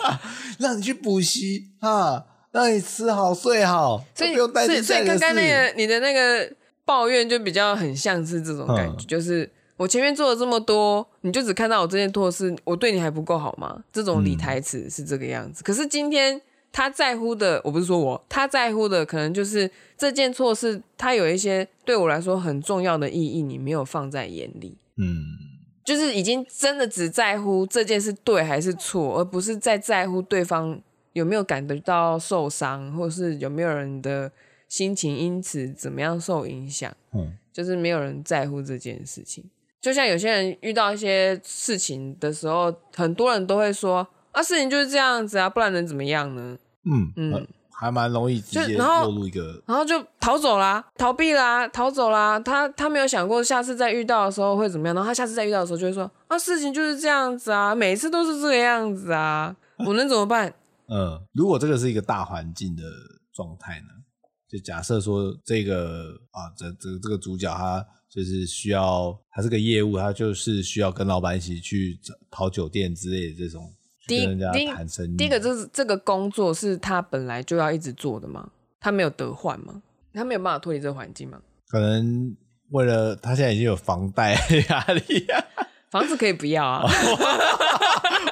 [SPEAKER 1] 让你去补习啊，让你吃好睡好，所以不用担心。
[SPEAKER 2] 所以刚刚那个你的那个抱怨就比较很像是这种感觉，嗯、就是我前面做了这么多，你就只看到我这件错事，我对你还不够好吗？这种理台词是这个样子。嗯、可是今天他在乎的，我不是说我，他在乎的可能就是这件错事，他有一些对我来说很重要的意义，你没有放在眼里。嗯，就是已经真的只在乎这件事对还是错，而不是在在乎对方有没有感得到受伤，或是有没有人的心情因此怎么样受影响。嗯，就是没有人在乎这件事情。就像有些人遇到一些事情的时候，很多人都会说啊，事情就是这样子啊，不然能怎么样呢？嗯嗯。嗯
[SPEAKER 1] 还蛮容易直接落入一个，
[SPEAKER 2] 然后就逃走啦，逃避啦，逃走啦。他他没有想过下次再遇到的时候会怎么样，然后他下次再遇到的时候就会说啊，事情就是这样子啊，每次都是这个样子啊，我能怎么办？
[SPEAKER 1] 嗯，如果这个是一个大环境的状态呢？就假设说这个啊，这这这个主角他就是需要，他是个业务，他就是需要跟老板一起去跑酒店之类的这种。第一，
[SPEAKER 2] 第一个就是这个工作是他本来就要一直做的吗？他没有得换吗？他没有办法脱离这个环境吗？
[SPEAKER 1] 可能为了他现在已经有房贷 压力啊，
[SPEAKER 2] 房子可以不要啊。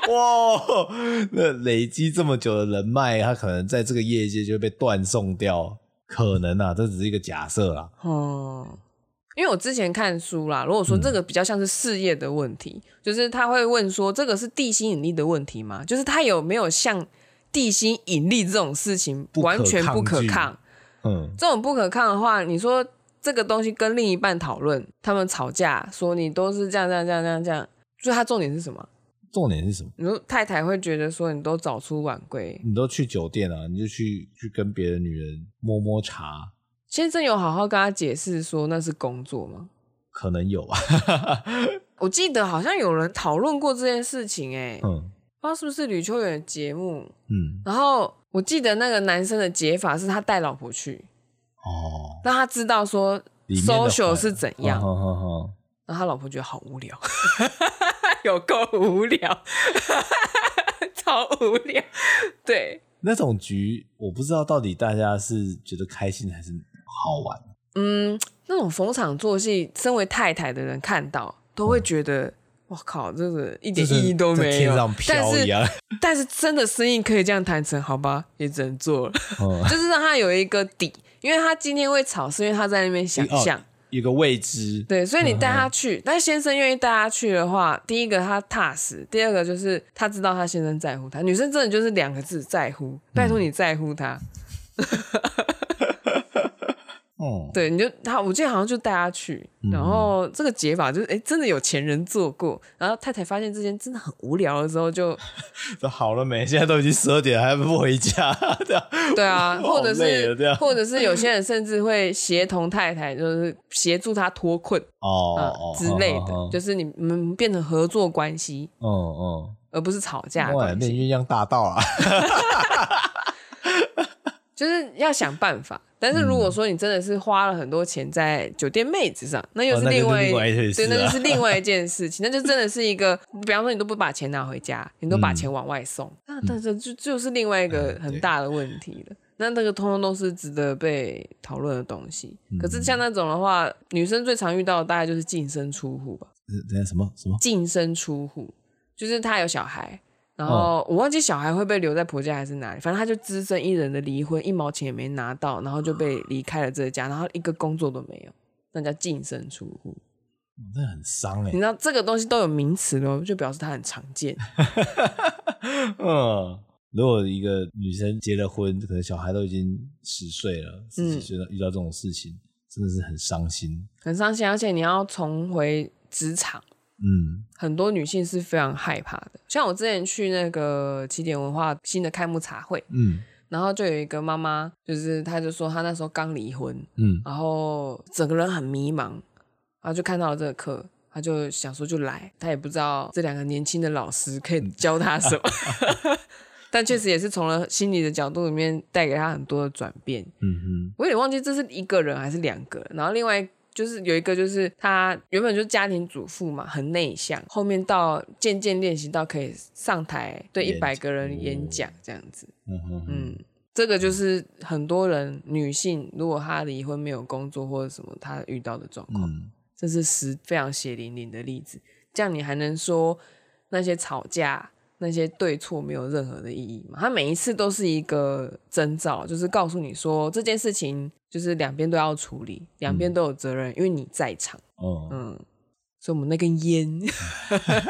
[SPEAKER 1] 哇，那累积这么久的人脉，他可能在这个业界就会被断送掉，可能啊，这只是一个假设啦。哦。
[SPEAKER 2] 因为我之前看书啦，如果说这个比较像是事业的问题，嗯、就是他会问说，这个是地心引力的问题吗？就是他有没有像地心引力这种事情完全不可抗？嗯，这种不可抗的话，你说这个东西跟另一半讨论，他们吵架说你都是这样这样这样这样这样，所以他重点是什么？
[SPEAKER 1] 重点是什么？
[SPEAKER 2] 你说太太会觉得说你都早出晚归，
[SPEAKER 1] 你都去酒店啊，你就去去跟别的女人摸摸茶。
[SPEAKER 2] 先生有好好跟他解释说那是工作吗？
[SPEAKER 1] 可能有啊，
[SPEAKER 2] 我记得好像有人讨论过这件事情，哎，嗯，不知道是不是吕秋远的节目，嗯，然后我记得那个男生的解法是他带老婆去，哦，让他知道说 social 是怎样，然后他老婆觉得好无聊，有够无聊，超无聊，对，
[SPEAKER 1] 那种局我不知道到底大家是觉得开心还是好玩，
[SPEAKER 2] 嗯，那种逢场作戏，身为太太的人看到。都会觉得，我、嗯、靠，这个一点意义都没有。
[SPEAKER 1] 天上飘一样。
[SPEAKER 2] 但是，但是真的生意可以这样谈成，好吧，也只能做了。嗯、就是让他有一个底，因为他今天会吵，是因为他在那边想象
[SPEAKER 1] 一、哦、个未知。
[SPEAKER 2] 对，所以你带他去，嗯、但先生愿意带他去的话，第一个他踏实，第二个就是他知道他先生在乎他。女生真的就是两个字，在乎。拜托你在乎他。嗯 哦，对，你就他，我记得好像就带他去，然后这个解法就是，哎，真的有钱人做过，然后太太发现这件真的很无聊的时候就，
[SPEAKER 1] 就好了没？现在都已经十二点还不回家，这样。
[SPEAKER 2] 对啊，或者是或者是有些人甚至会协同太太，就是协助他脱困哦、之类的，哦、就是你们变成合作关系，哦哦，而不是吵架关系，
[SPEAKER 1] 那鸳鸯大道啊，
[SPEAKER 2] 就是要想办法。但是如果说你真的是花了很多钱在酒店妹子上，那又是另外，对，那就是另外一件事情，那就真的是一个，比方说你都不把钱拿回家，你都把钱往外送，那但是就就是另外一个很大的问题了。那那个通通都是值得被讨论的东西。可是像那种的话，女生最常遇到的大概就是净身出户吧？
[SPEAKER 1] 等下什么什么？
[SPEAKER 2] 净身出户，就是她有小孩。然后我忘记小孩会被留在婆家还是哪里，反正他就只身一人的离婚，一毛钱也没拿到，然后就被离开了这个家，然后一个工作都没有，那叫净身出户。
[SPEAKER 1] 那很伤哎！你
[SPEAKER 2] 知道这个东西都有名词的，就表示它很常见。
[SPEAKER 1] 嗯，如果一个女生结了婚，可能小孩都已经十岁了，十几岁了，遇到这种事情，嗯、真的是很伤心，
[SPEAKER 2] 很伤心，而且你要重回职场。嗯，很多女性是非常害怕的。像我之前去那个起点文化新的开幕茶会，嗯，然后就有一个妈妈，就是她就说她那时候刚离婚，嗯，然后整个人很迷茫，然后就看到了这个课，她就想说就来，她也不知道这两个年轻的老师可以教她什么，但确实也是从了心理的角度里面带给她很多的转变。嗯哼，我有点忘记这是一个人还是两个人，然后另外。就是有一个，就是她原本就是家庭主妇嘛，很内向，后面到渐渐练习到可以上台对一百个人演讲这样子。嗯嗯，这个就是很多人女性，如果她离婚没有工作或者什么，她遇到的状况，嗯、这是实非常血淋淋的例子。这样你还能说那些吵架？那些对错没有任何的意义嘛？他每一次都是一个征兆，就是告诉你说这件事情就是两边都要处理，两边都有责任，嗯、因为你在场。哦、嗯，所以我们那根烟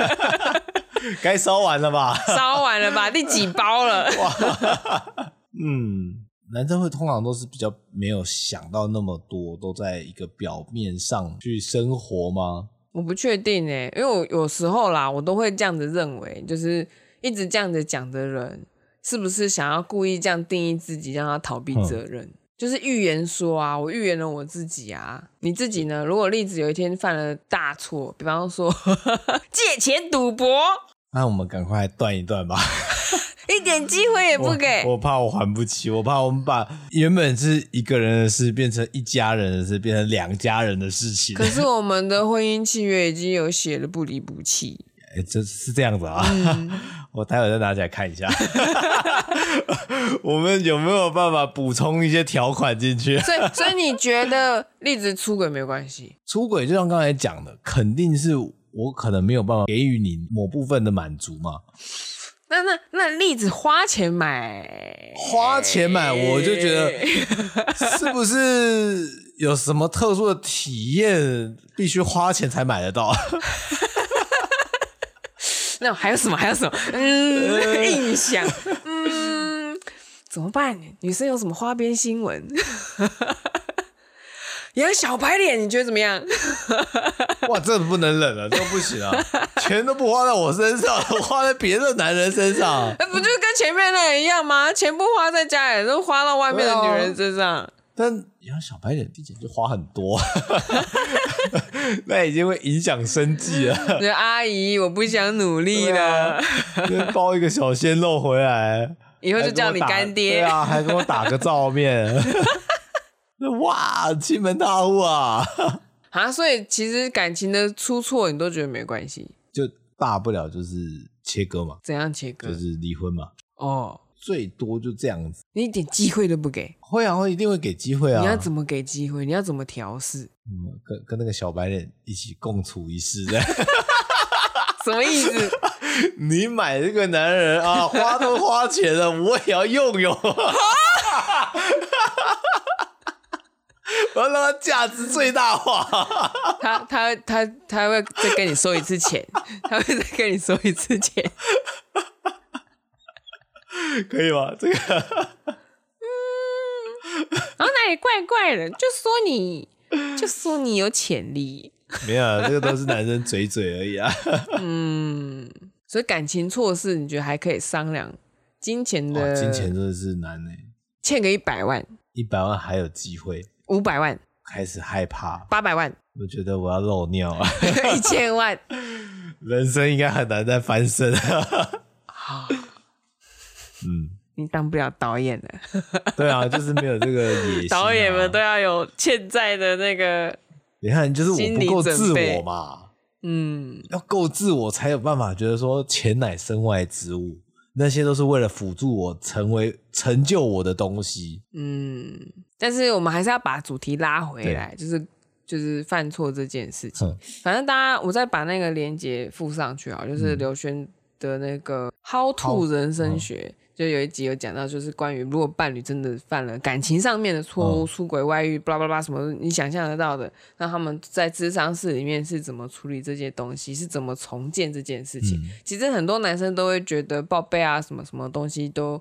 [SPEAKER 1] 该烧完了吧？
[SPEAKER 2] 烧完了吧？第几包了？
[SPEAKER 1] 哇，嗯，男生会通常都是比较没有想到那么多，都在一个表面上去生活吗？
[SPEAKER 2] 我不确定诶，因为我有时候啦，我都会这样子认为，就是一直这样子讲的人，是不是想要故意这样定义自己，让他逃避责任？嗯、就是预言说啊，我预言了我自己啊，你自己呢？如果例子有一天犯了大错，比方说 借钱赌博，
[SPEAKER 1] 那我们赶快断一断吧。
[SPEAKER 2] 一点机会也不给
[SPEAKER 1] 我，我怕我还不起，我怕我们把原本是一个人的事变成一家人的事，变成两家人的事情。
[SPEAKER 2] 可是我们的婚姻契约已经有写了不离不弃，
[SPEAKER 1] 哎，这是这样子啊？嗯、我待会再拿起来看一下，我们有没有办法补充一些条款进去？
[SPEAKER 2] 所以，所以你觉得栗子出轨没有关系？
[SPEAKER 1] 出轨就像刚才讲的，肯定是我可能没有办法给予你某部分的满足嘛。
[SPEAKER 2] 那那那栗子花钱买，
[SPEAKER 1] 花钱买，我就觉得 是不是有什么特殊的体验，必须花钱才买得到？
[SPEAKER 2] 那还有什么？还有什么？嗯，印象，嗯，怎么办？女生有什么花边新闻？演小白脸，你觉得怎么样？
[SPEAKER 1] 哇，这不能忍了，这不行啊！钱都不花在我身上，花在别的男人身上，那
[SPEAKER 2] 不就跟前面那人一样吗？钱不花在家里，都花到外面的女人身上。
[SPEAKER 1] 但养小白脸，毕竟就花很多，那已经会影响生计了。
[SPEAKER 2] 对，阿姨，我不想努力了，啊、
[SPEAKER 1] 包一个小鲜肉回来，
[SPEAKER 2] 以后就叫你干爹。
[SPEAKER 1] 对啊，还跟我打个照面。哇，欺门大户啊！
[SPEAKER 2] 啊，所以其实感情的出错，你都觉得没关系，
[SPEAKER 1] 就大不了就是切割嘛。
[SPEAKER 2] 怎样切割？
[SPEAKER 1] 就是离婚嘛。
[SPEAKER 2] 哦。
[SPEAKER 1] 最多就这样子，
[SPEAKER 2] 你一点机会都不给？
[SPEAKER 1] 会啊，会一定会给机会啊！
[SPEAKER 2] 你要怎么给机会？你要怎么调试？
[SPEAKER 1] 嗯，跟跟那个小白脸一起共处一室，的
[SPEAKER 2] 什么意思？
[SPEAKER 1] 你买这个男人啊，花都花钱了，我也要用用，我要让他价值最大化。
[SPEAKER 2] 他他他他会再跟你收一次钱，他会再跟你收一次钱。
[SPEAKER 1] 可以吗？这个，
[SPEAKER 2] 嗯，然后哪里怪怪的？就说你，就说你有潜力。
[SPEAKER 1] 没有啊，这个都是男生嘴嘴而已啊。
[SPEAKER 2] 嗯，所以感情错事，你觉得还可以商量？金钱的，
[SPEAKER 1] 金钱真的是难呢。
[SPEAKER 2] 欠个一百万，
[SPEAKER 1] 一百万还有机会。
[SPEAKER 2] 五百万
[SPEAKER 1] 开始害怕。
[SPEAKER 2] 八百万，
[SPEAKER 1] 我觉得我要漏尿啊。
[SPEAKER 2] 一千万，
[SPEAKER 1] 人生应该很难再翻身。嗯，
[SPEAKER 2] 你当不了导演了。
[SPEAKER 1] 对啊，就是没有这个野心、啊。
[SPEAKER 2] 导演们都要有欠债的那个，
[SPEAKER 1] 你看，就是我不够自我嘛。
[SPEAKER 2] 嗯，
[SPEAKER 1] 要够自我才有办法觉得说钱乃身外之物，那些都是为了辅助我成为成就我的东西。
[SPEAKER 2] 嗯，但是我们还是要把主题拉回来，就是就是犯错这件事情。反正大家，我再把那个链接附上去啊，就是刘轩的那个 How to 人生学。就有一集有讲到，就是关于如果伴侣真的犯了感情上面的错误，出轨、外遇，巴拉巴拉什么，你想象得到的，那他们在智商室里面是怎么处理这些东西，是怎么重建这件事情？嗯、其实很多男生都会觉得报备啊，什么什么东西都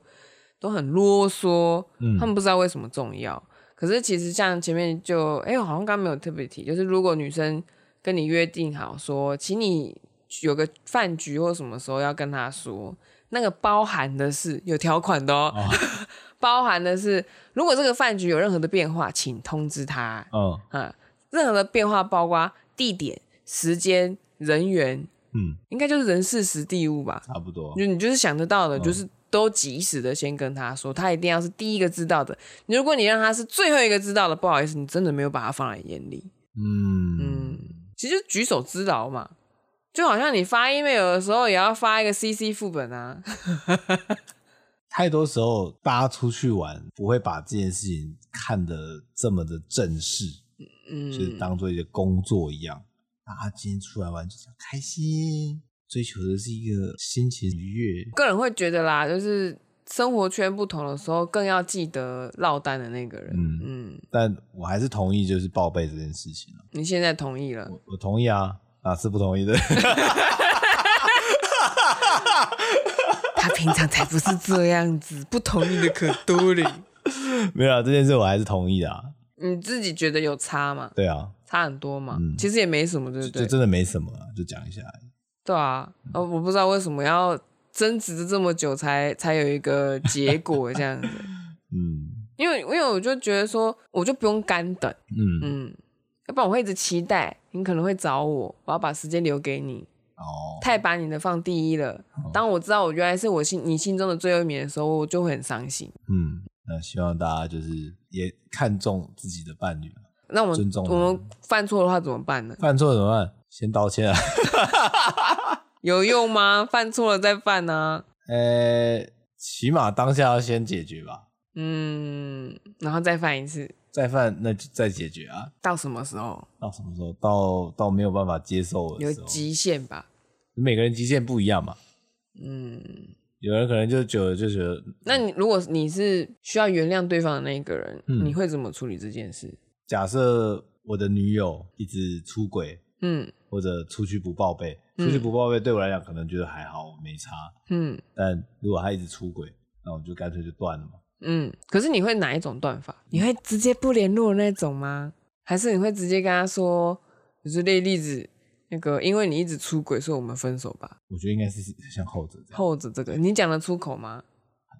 [SPEAKER 2] 都很啰嗦，他们不知道为什么重要。嗯、可是其实像前面就，哎、欸，我好像刚刚没有特别提，就是如果女生跟你约定好说，请你有个饭局或什么时候要跟她说。那个包含的是有条款的哦，哦 包含的是如果这个饭局有任何的变化，请通知他。嗯啊，任何的变化包括地点、时间、人员，嗯，应该就是人事时地物吧，
[SPEAKER 1] 差不多。
[SPEAKER 2] 就你就是想得到的，就是都及时的先跟他说，他一定要是第一个知道的。如果你让他是最后一个知道的，不好意思，你真的没有把他放在眼里。嗯嗯，其实举手之劳嘛。就好像你发 email 的时候，也要发一个 CC 副本啊。
[SPEAKER 1] 太多时候，大家出去玩不会把这件事情看得这么的正式，嗯，就是当做一个工作一样。大家今天出来玩就想开心，追求的是一个心情愉悦。
[SPEAKER 2] 个人会觉得啦，就是生活圈不同的时候，更要记得落单的那个人。嗯
[SPEAKER 1] 嗯，但我还是同意，就是报备这件事情。
[SPEAKER 2] 你现在同意了？
[SPEAKER 1] 我，我同意啊。啊，是不同意的。
[SPEAKER 2] 他平常才不是这样子，不同意的可多了。
[SPEAKER 1] 没有啊，这件事我还是同意的啊。
[SPEAKER 2] 你自己觉得有差吗？
[SPEAKER 1] 对啊，
[SPEAKER 2] 差很多嘛。嗯，其实也没什么，对不对？
[SPEAKER 1] 就真的没什么啊，就讲一下。
[SPEAKER 2] 对啊，呃，我不知道为什么要争执这么久才才有一个结果这样子。嗯，因为因为我就觉得说，我就不用干等。嗯嗯。要不然我会一直期待，你可能会找我，我要把时间留给你。哦，太把你的放第一了。哦、当我知道我原来是我心你心中的最后一名的时候，我就会很伤心。
[SPEAKER 1] 嗯，那希望大家就是也看重自己的伴侣。
[SPEAKER 2] 那我们
[SPEAKER 1] 尊重
[SPEAKER 2] 我们犯错的话怎么办呢？
[SPEAKER 1] 犯错怎么办？先道歉啊。
[SPEAKER 2] 有用吗？犯错了再犯呢、啊？
[SPEAKER 1] 呃，起码当下要先解决吧。
[SPEAKER 2] 嗯，然后再犯一次。
[SPEAKER 1] 再犯那再解决啊！
[SPEAKER 2] 到什么时候？
[SPEAKER 1] 到什么时候？到到没有办法接受的时候。
[SPEAKER 2] 有极限吧？
[SPEAKER 1] 每个人极限不一样嘛。嗯，有人可能就久了就觉得。
[SPEAKER 2] 那你如果你是需要原谅对方的那一个人，嗯、你会怎么处理这件事？
[SPEAKER 1] 假设我的女友一直出轨，嗯，或者出去不报备，出去不报备对我来讲可能觉得还好，没差，嗯。但如果她一直出轨，那我就干脆就断了嘛。
[SPEAKER 2] 嗯，可是你会哪一种断法？你会直接不联络那种吗？还是你会直接跟他说，就是例例子，那个因为你一直出轨，所以我们分手吧？
[SPEAKER 1] 我觉得应该是像后者这样。
[SPEAKER 2] 后者这个，你讲得出口吗？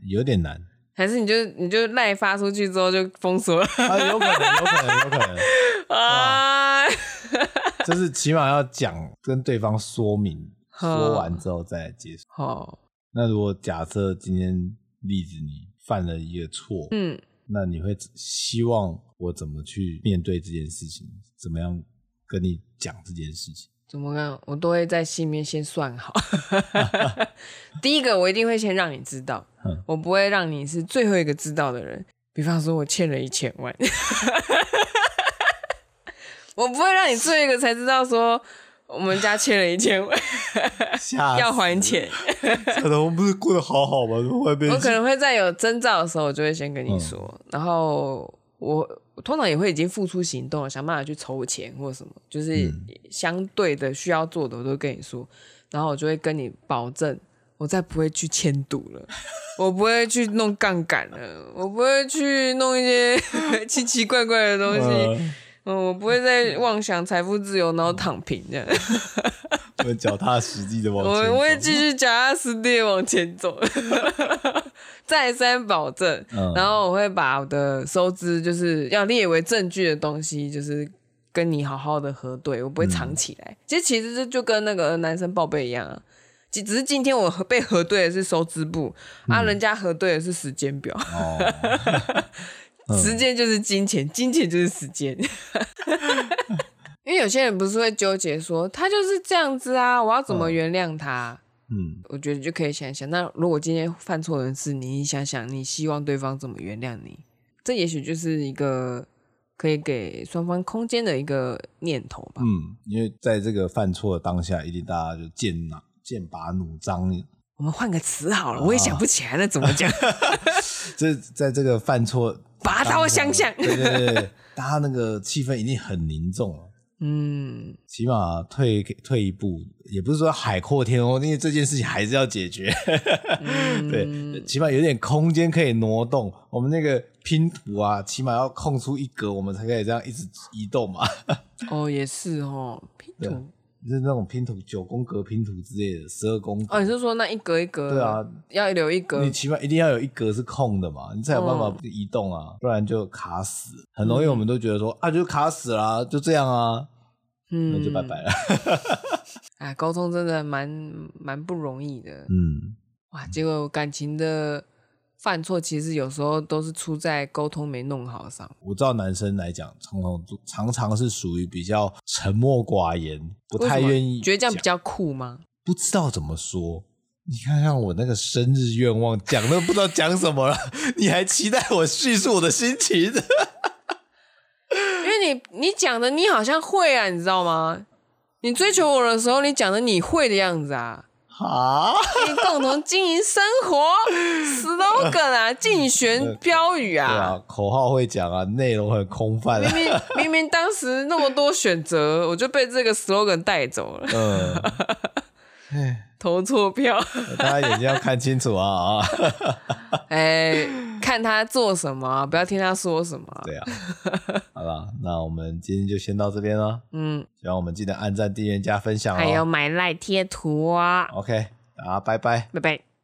[SPEAKER 1] 有点难。
[SPEAKER 2] 还是你就你就赖发出去之后就封锁了？
[SPEAKER 1] 啊，有可能，有可能，有可能 啊！就是起码要讲跟对方说明，说完之后再来结束。好，那如果假设今天例子你犯了一个错，嗯，那你会希望我怎么去面对这件事情？怎么样跟你讲这件事情？
[SPEAKER 2] 怎么样？我都会在心里面先算好。第一个，我一定会先让你知道，我不会让你是最后一个知道的人。比方说，我欠了一千万，我不会让你最后一个才知道说我们家欠了一千万，要还钱。
[SPEAKER 1] 可能我们不是过得好好吗？
[SPEAKER 2] 我可能会在有征兆的时候，我就会先跟你说，嗯、然后我。我通常也会已经付出行动了，想办法去筹钱或者什么，就是相对的需要做的，我都跟你说，然后我就会跟你保证，我再不会去签赌了，我不会去弄杠杆了，我不会去弄一些 奇奇怪怪的东西，嗯，我不会再妄想财富自由，然后躺平这样。
[SPEAKER 1] 我脚踏实地的往前，
[SPEAKER 2] 我我会继续脚踏实地的往前走，再三保证。嗯、然后我会把我的收支就是要列为证据的东西，就是跟你好好的核对，我不会藏起来。嗯、其实其实这就跟那个男生报备一样啊，只只是今天我被核对的是收支簿，嗯、啊，人家核对的是时间表。哦、时间就是金钱，金钱就是时间。因为有些人不是会纠结说他就是这样子啊，我要怎么原谅他？嗯，我觉得就可以想想，那如果今天犯错的是你，你想想你希望对方怎么原谅你？这也许就是一个可以给双方空间的一个念头吧。
[SPEAKER 1] 嗯，因为在这个犯错的当下，一定大家就剑拿剑拔弩张。
[SPEAKER 2] 我们换个词好了，啊、我也想不起来了，怎么讲？
[SPEAKER 1] 这在这个犯错
[SPEAKER 2] 拔刀相向，
[SPEAKER 1] 对 对对，大家那个气氛一定很凝重。嗯，起码退退一步，也不是说海阔天空，因为这件事情还是要解决。对，起码有点空间可以挪动。我们那个拼图啊，起码要空出一格，我们才可以这样一直移动嘛。
[SPEAKER 2] 哦，也是哦，拼图
[SPEAKER 1] 就是那种拼图九宫格拼图之类的，十二宫。
[SPEAKER 2] 哦，你是说那一格一格？
[SPEAKER 1] 对啊，
[SPEAKER 2] 要留一格。
[SPEAKER 1] 你起码一定要有一格是空的嘛，你才有办法移动啊，哦、不然就卡死。很容易我们都觉得说、嗯、啊，就卡死了，就这样啊。嗯，那就拜拜了。
[SPEAKER 2] 哎，沟通真的蛮蛮不容易的。嗯，哇，结果感情的犯错，其实有时候都是出在沟通没弄好上。
[SPEAKER 1] 我知道男生来讲，常常常常是属于比较沉默寡言，不太愿意。
[SPEAKER 2] 觉得这样比较酷吗？
[SPEAKER 1] 不知道怎么说。你看看我那个生日愿望，讲都不知道讲什么了，你还期待我叙述我的心情？
[SPEAKER 2] 因为你你讲的你好像会啊，你知道吗？你追求我的时候，你讲的你会的样子啊。好哈，你共同经营生活，slogan 啊，竞选标语啊。对啊，
[SPEAKER 1] 口号会讲啊，内容很空泛啊。
[SPEAKER 2] 明明明明当时那么多选择，我就被这个 slogan 带走了。嗯。投错票，
[SPEAKER 1] 大家眼睛要看清楚啊！
[SPEAKER 2] 哎，看他做什么，不要听他说什么。
[SPEAKER 1] 对啊，好了，那我们今天就先到这边了。嗯，希望我们记得按赞、订阅、加分享哦。
[SPEAKER 2] 还有买赖贴图啊。
[SPEAKER 1] OK，大家拜拜，
[SPEAKER 2] 拜拜。